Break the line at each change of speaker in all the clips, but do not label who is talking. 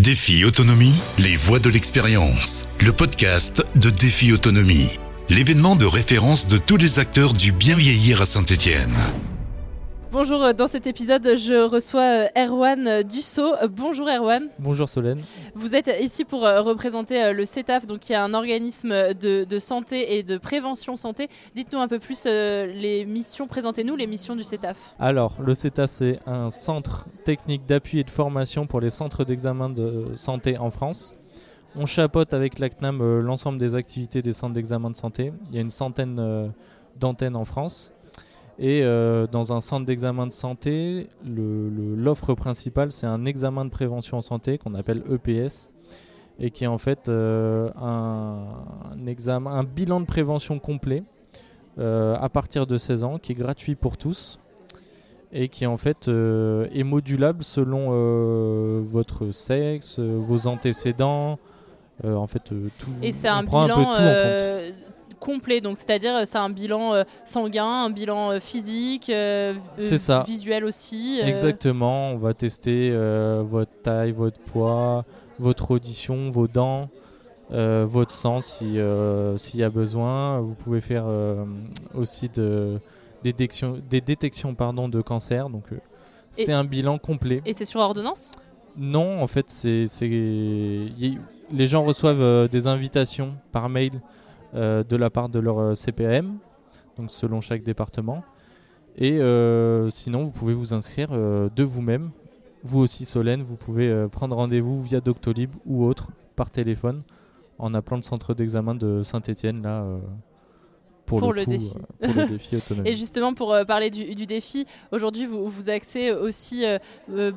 Défi Autonomie, les voix de l'expérience. Le podcast de Défi Autonomie. L'événement de référence de tous les acteurs du bien vieillir à Saint-Étienne.
Bonjour, euh, dans cet épisode, je reçois euh, Erwan Dussault. Euh, Bonjour Erwan.
Bonjour Solène.
Vous êtes ici pour représenter le CETAF, donc qui est un organisme de, de santé et de prévention santé. Dites-nous un peu plus les missions, présentez-nous les missions du CETAF.
Alors, le CETAF, c'est un centre technique d'appui et de formation pour les centres d'examen de santé en France. On chapeaute avec la CNAM l'ensemble des activités des centres d'examen de santé. Il y a une centaine d'antennes en France. Et euh, dans un centre d'examen de santé, l'offre principale, c'est un examen de prévention en santé qu'on appelle EPS et qui est en fait euh, un, examen, un bilan de prévention complet euh, à partir de 16 ans, qui est gratuit pour tous et qui en fait est modulable selon votre sexe, vos antécédents, en fait tout.
Et c'est un bilan complet. Donc, c'est-à-dire, euh, c'est un bilan euh, sanguin, un bilan euh, physique,
ça.
visuel aussi.
Exactement. On va tester votre taille, votre poids, votre audition, vos dents. votre sang s'il y a besoin. Vous pouvez faire aussi de, des détections, des détections pardon, de cancer. Donc c'est un bilan complet.
Et c'est sur ordonnance?
Non, en fait, c'est les gens reçoivent des invitations par mail de la part de leur euh, CPM, donc selon chaque département. Et euh, sinon, vous pouvez vous inscrire de vous-même. Vous aussi, Solène, vous pouvez prendre rendez-vous via Doctolib ou autre par téléphone en appelant le centre d'examen de Saint-Etienne là. Pour, le, défi. pour le défi autonome.
Et justement, pour parler du, défi, aujourd'hui, vous, vous axez aussi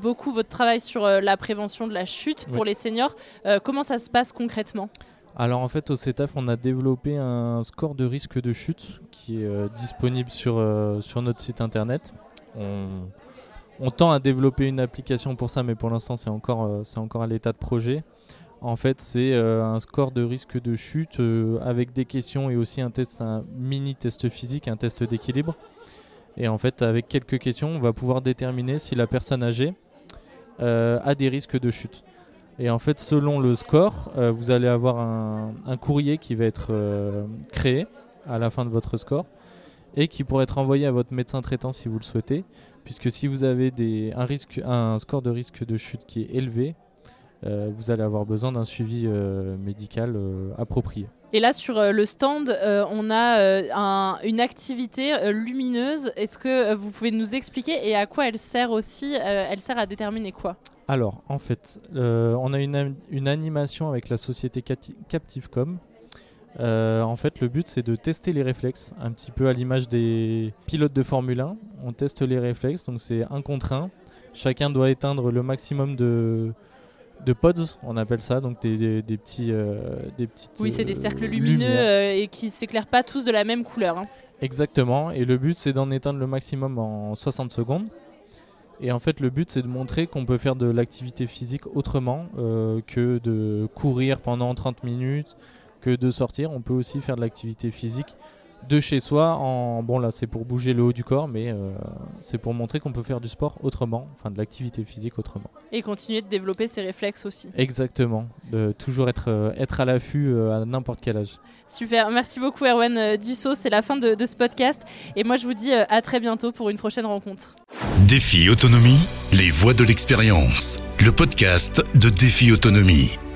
beaucoup votre travail sur la prévention de la chute pour les seniors. comment ça se passe concrètement?
Alors en fait au CETAF on a développé un score de risque de chute qui est euh, disponible sur, euh, sur notre site internet. On, tend à développer une application pour ça mais pour l'instant c'est encore, euh, c'est encore à l'état de projet. En fait c'est un score de risque de chute avec des questions et aussi un test, un mini test physique, un test d'équilibre. Et en fait avec quelques questions on va pouvoir déterminer si la personne âgée a des risques de chute. Et en fait, selon le score, euh, vous allez avoir un, courrier qui va être euh, créé à la fin de votre score et qui pourrait être envoyé à votre médecin traitant si vous le souhaitez. Puisque si vous avez des, un, risque, un score de risque de chute qui est élevé, euh, vous allez avoir besoin d'un suivi médical approprié.
Et là, sur le stand, on a une activité lumineuse. Est-ce que vous pouvez nous expliquer et à quoi elle sert aussi Elle sert à déterminer quoi?
Alors, en fait, euh, on a une, une, animation avec la société Captivecom. Euh, en fait, le but, c'est de tester les réflexes, un petit peu à l'image des pilotes de Formule 1. On teste les réflexes, donc c'est un contre un. Chacun doit éteindre le maximum de, de pods, on appelle ça, donc des, des, petits, euh, des petites.
Oui, c'est des cercles lumineux et qui s'éclairent pas tous de la même couleur. Hein.
Exactement, et le but, c'est d'en éteindre le maximum en 60 secondes. Et en fait, le but, c'est de montrer qu'on peut faire de l'activité physique autrement euh, que de courir pendant 30 minutes, que de sortir. On peut aussi faire de l'activité physique de chez soi. En bon, là, c'est pour bouger le haut du corps, mais euh, c'est pour montrer qu'on peut faire du sport autrement, enfin de l'activité physique autrement.
Et continuer de développer ses réflexes aussi.
Exactement, de toujours être, euh, être à l'affût à n'importe quel âge.
Super, merci beaucoup Erwan Dussault, c'est la fin de, de, ce podcast. Et moi, je vous dis à très bientôt pour une prochaine rencontre.
Défi Autonomie, les voix de l'expérience. Le podcast de Défi Autonomie.